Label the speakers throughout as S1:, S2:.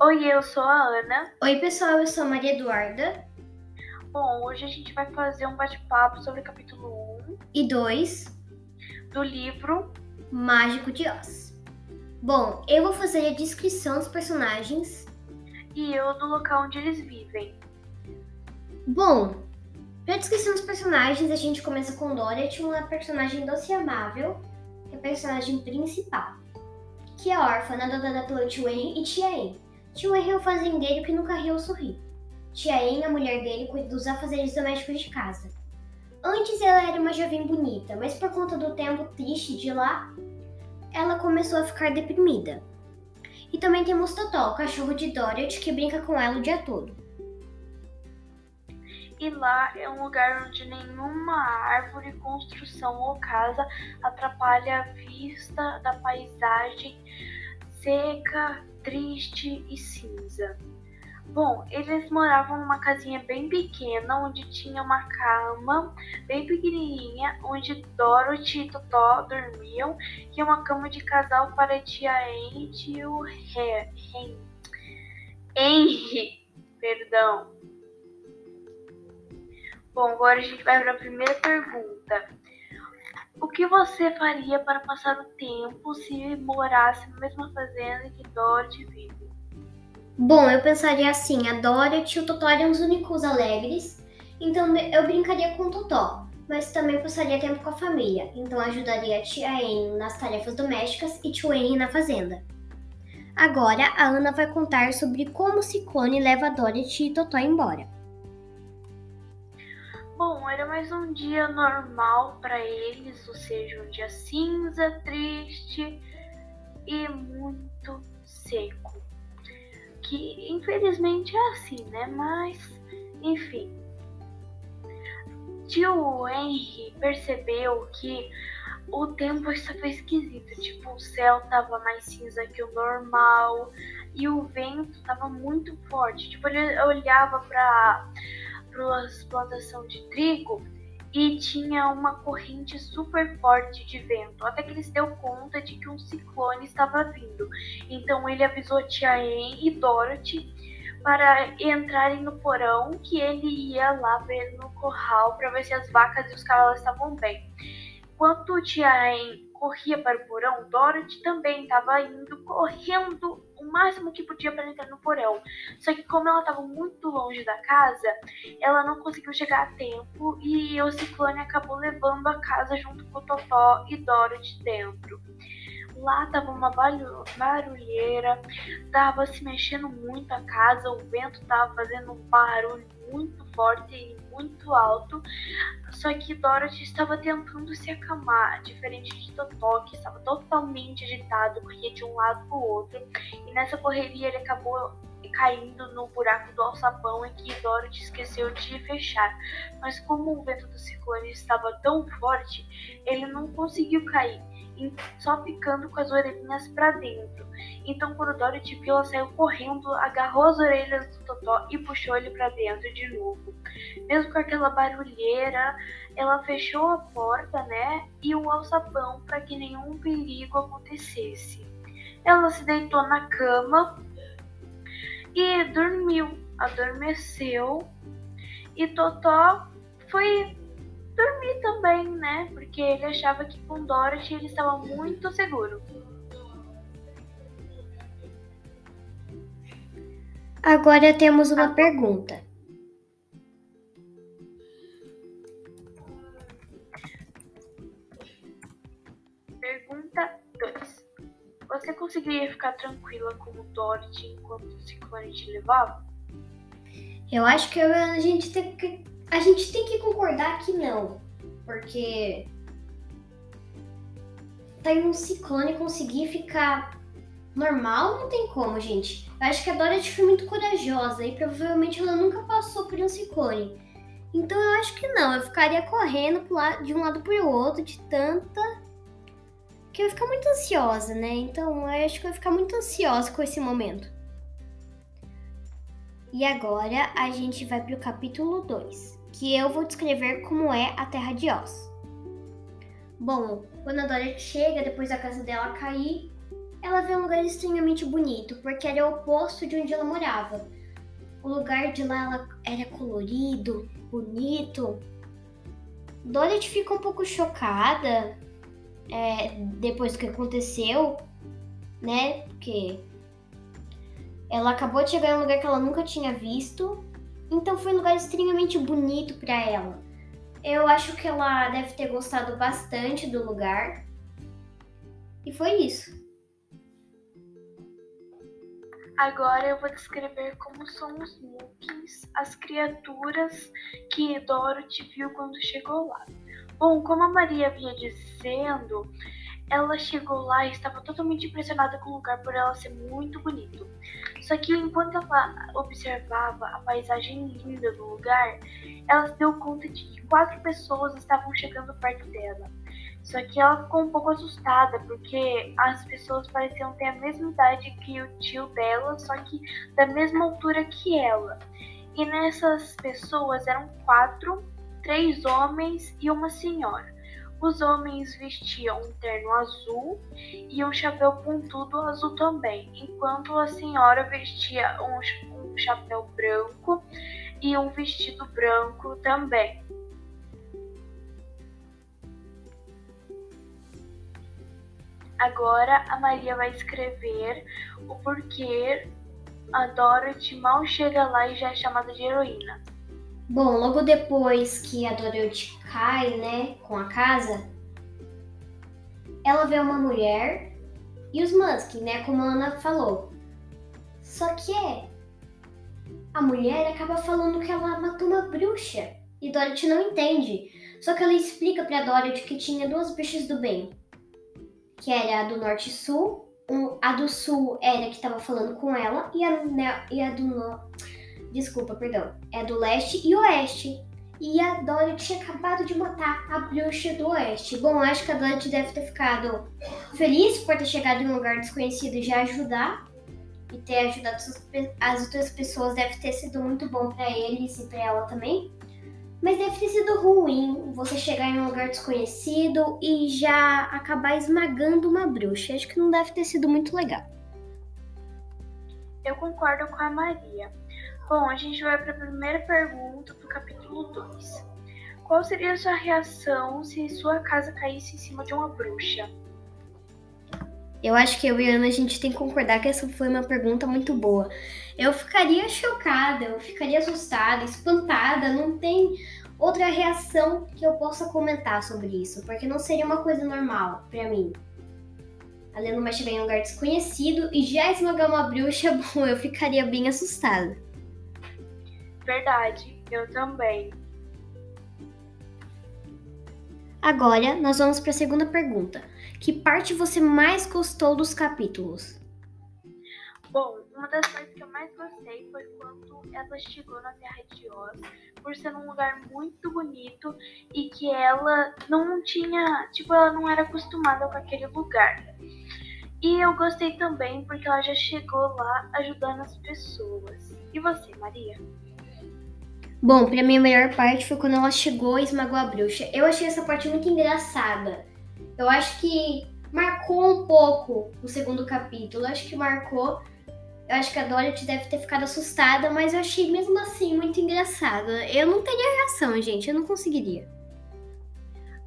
S1: Oi, eu sou a Ana.
S2: Oi, pessoal, eu sou a Maria Eduarda.
S1: Bom, hoje a gente vai fazer um bate-papo sobre o capítulo 1
S2: E 2,
S1: do livro.
S2: Mágico de Oz. Bom, eu vou fazer a descrição dos personagens.
S1: E eu do local onde eles vivem.
S2: Bom, para a descrição dos personagens, a gente começa com Dorothy, uma personagem doce e amável, que é a personagem principal, que é órfã, adotada pelo tio Henry e tia Anne. Tio é o fazendeiro que nunca riu ou sorriu. Tia Anne, a mulher dele, cuida dos afazeres domésticos de casa. Antes ela era uma jovem bonita, mas por conta do tempo triste de lá, ela começou a ficar deprimida. E também temos Totó, o cachorro de Dorothy, que brinca com ela o dia todo.
S1: E lá é um lugar onde nenhuma árvore, construção ou casa atrapalha a vista da paisagem seca, triste e cinza. Bom, eles moravam numa casinha bem pequena, onde tinha uma cama bem pequenininha, onde Dorothy e Totó dormiam, é uma cama de casal para tia Anne e Henry. Henry, perdão. Bom, agora a gente vai para a primeira pergunta. O que você faria para passar o tempo se morasse na mesma fazenda que Dorothy vive?
S2: Bom, eu pensaria assim, a Dorothy e o Totó eram os únicos alegres, então eu brincaria com o Totó, mas também passaria tempo com a família, então ajudaria a tia Anne nas tarefas domésticas e tio Henry na fazenda. Agora, a Ana vai contar sobre como o ciclone leva a Dorothy e Totó embora.
S1: Bom, era mais um dia normal para eles, ou seja, um dia cinza, triste e muito seco que infelizmente é assim, né? Mas, enfim. Tio Henry percebeu que o tempo estava esquisito, tipo, o céu estava mais cinza que o normal e o vento estava muito forte. Tipo, ele olhava para as plantações de trigo e tinha uma corrente super forte de vento, até que ele se deu conta de que um ciclone estava vindo. Então ele avisou Tia Anne e Dorothy para entrarem no porão, que ele ia lá ver no curral para ver se as vacas e os cavalos estavam bem. Enquanto Tia Anne corria para o porão, Dorothy também estava indo correndo máximo que podia para entrar no porão. Só que como ela estava muito longe da casa, ela não conseguiu chegar a tempo e o ciclone acabou levando a casa junto com o Totó e Dorothy dentro. Lá tava uma barulheira, tava se mexendo muito a casa, o vento tava fazendo um barulho muito forte e muito alto. Só que Dorothy estava tentando se acalmar, diferente de Totó, que estava totalmente agitado, corria de um lado para o outro. E nessa correria ele acabou caindo no buraco do alçapão em que Dorothy esqueceu de fechar. Mas como o vento do ciclone estava tão forte, ele não conseguiu cair só ficando com as orelhinhas para dentro. Então, quando Dorothy viu, ela saiu correndo, agarrou as orelhas do Totó e puxou ele para dentro de novo. Mesmo com aquela barulheira, ela fechou a porta, né, e o alçapão para que nenhum perigo acontecesse. Ela se deitou na cama e dormiu, adormeceu. E Totó foi dormir também, né? Porque ele achava que com Dorothy ele estava muito seguro.
S2: Agora temos uma pergunta.
S1: Pergunta 2. Você conseguiria ficar tranquila como Dorothy enquanto o ciclone te levava?
S2: Eu acho que a gente tem que a gente tem que concordar que não, porque tá em um ciclone conseguir ficar normal não tem como, gente. Eu acho que a Dorothy foi muito corajosa e provavelmente ela nunca passou por um ciclone. Então eu acho que não, eu ficaria correndo de um lado para o outro de tanta que eu ia ficar muito ansiosa, né? Então eu acho que eu ia ficar muito ansiosa com esse momento. E agora a gente vai para o capítulo 2 que eu vou descrever como é a Terra de Oz. Bom, quando a Dorothy chega, depois da casa dela cair, ela vê um lugar extremamente bonito, porque era o oposto de onde ela morava. O lugar de lá era colorido, bonito. Dorothy fica um pouco chocada é, depois que aconteceu, né? Porque ela acabou de chegar em um lugar que ela nunca tinha visto, então foi um lugar extremamente bonito para ela. Eu acho que ela deve ter gostado bastante do lugar. E foi isso.
S1: Agora eu vou descrever como são os Mookins, as criaturas que Dorothy viu quando chegou lá. Bom, como a Maria vinha dizendo, ela chegou lá e estava totalmente impressionada com o lugar por ela ser muito bonito. Só que enquanto ela observava a paisagem linda do lugar, ela se deu conta de que quatro pessoas estavam chegando perto dela. Só que ela ficou um pouco assustada, porque as pessoas pareciam ter a mesma idade que o tio dela, só que da mesma altura que ela. E nessas pessoas eram quatro, três homens e uma senhora. Os homens vestiam um terno azul e um chapéu pontudo azul também, enquanto a senhora vestia um, um chapéu branco e um vestido branco também. Agora a Maria vai escrever o porquê a Dorothy mal chega lá e já é chamada de heroína.
S2: Bom, logo depois que a Dorothy cai, né, com a casa, ela vê uma mulher e os Musk, né, como a Ana falou. Só que é, a mulher acaba falando que ela matou uma bruxa e Dorothy não entende. Só que ela explica para Dorothy que tinha duas bruxas do bem que era a do norte e sul. A do sul era que estava falando com ela e a, né, e a do no... desculpa, perdão, é do leste e oeste. E a Dorothy tinha acabado de matar a bruxa do oeste. Bom, acho que a Dorothy deve ter ficado feliz por ter chegado em um lugar desconhecido e já ajudar. E ter ajudado as outras pessoas deve ter sido muito bom para eles e para ela também. Mas deve ter sido ruim você chegar em um lugar desconhecido e já acabar esmagando uma bruxa. Acho que não deve ter sido muito legal.
S1: Eu concordo com a Maria. Bom, a gente vai para a primeira pergunta do capítulo 2. Qual seria a sua reação se sua casa caísse em cima de uma bruxa?
S2: Eu acho que eu e Ana a gente tem que concordar que essa foi uma pergunta muito boa. Eu ficaria chocada, eu ficaria assustada, espantada, não tem outra reação que eu possa comentar sobre isso, porque não seria uma coisa normal para mim. A Lena vai chegar em um lugar desconhecido e já esmagar uma bruxa, bom, eu ficaria bem assustada.
S1: Verdade, eu também.
S2: Agora, nós vamos para a segunda pergunta. Que parte você mais gostou dos capítulos?
S1: Bom, uma das partes que eu mais gostei foi quando ela chegou na Terra de Oz, por ser um lugar muito bonito e que ela não tinha, tipo, ela não era acostumada com aquele lugar. E eu gostei também porque ela já chegou lá ajudando as pessoas. E você, Maria?
S2: Bom, pra mim a melhor parte foi quando ela chegou e esmagou a bruxa. Eu achei essa parte muito engraçada. Eu acho que marcou um pouco o segundo capítulo. Eu acho que marcou. Eu acho que a Dorothy deve ter ficado assustada, mas eu achei mesmo assim muito engraçada. Eu não teria reação, gente. Eu não conseguiria.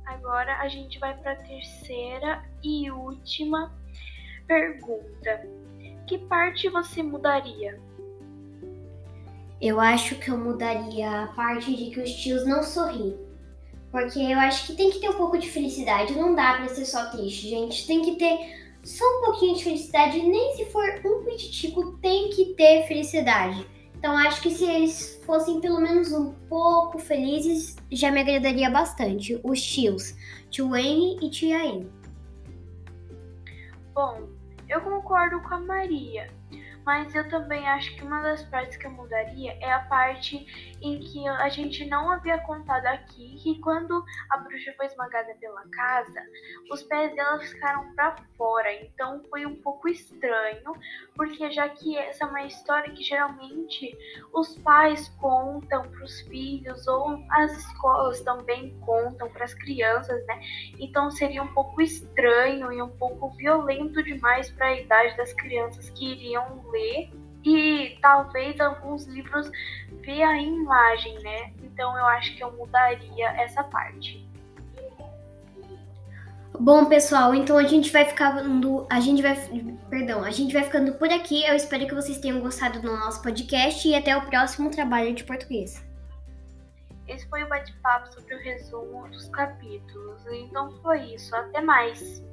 S1: Agora a gente vai para a terceira e última pergunta. Que parte você mudaria?
S2: Eu acho que eu mudaria a parte de que os tios não sorriem. Porque eu acho que tem que ter um pouco de felicidade. Não dá pra ser só triste, gente. Tem que ter só um pouquinho de felicidade. Nem se for um pititico, tem que ter felicidade. Então acho que se eles fossem pelo menos um pouco felizes, já me agradaria bastante. Os tios, tio Henry e tia Anne.
S1: Bom, eu concordo com a Maria. Mas eu também acho que uma das partes que eu mudaria é a parte em que a gente não havia contado aqui que quando a bruxa foi esmagada pela casa, os pés dela ficaram para fora. Então foi um pouco estranho, porque já que essa é uma história que geralmente os pais contam para os filhos ou as escolas também contam para as crianças, né? Então seria um pouco estranho e um pouco violento demais para a idade das crianças que iriam ler e talvez alguns livros ver a imagem, né? Então eu acho que eu mudaria essa parte.
S2: Bom, pessoal, então a gente vai ficando, a gente vai, perdão, a gente vai ficando por aqui. Eu espero que vocês tenham gostado do nosso podcast e até o próximo trabalho de português.
S1: Esse foi o bate-papo sobre o resumo dos capítulos. Então foi isso. Até mais.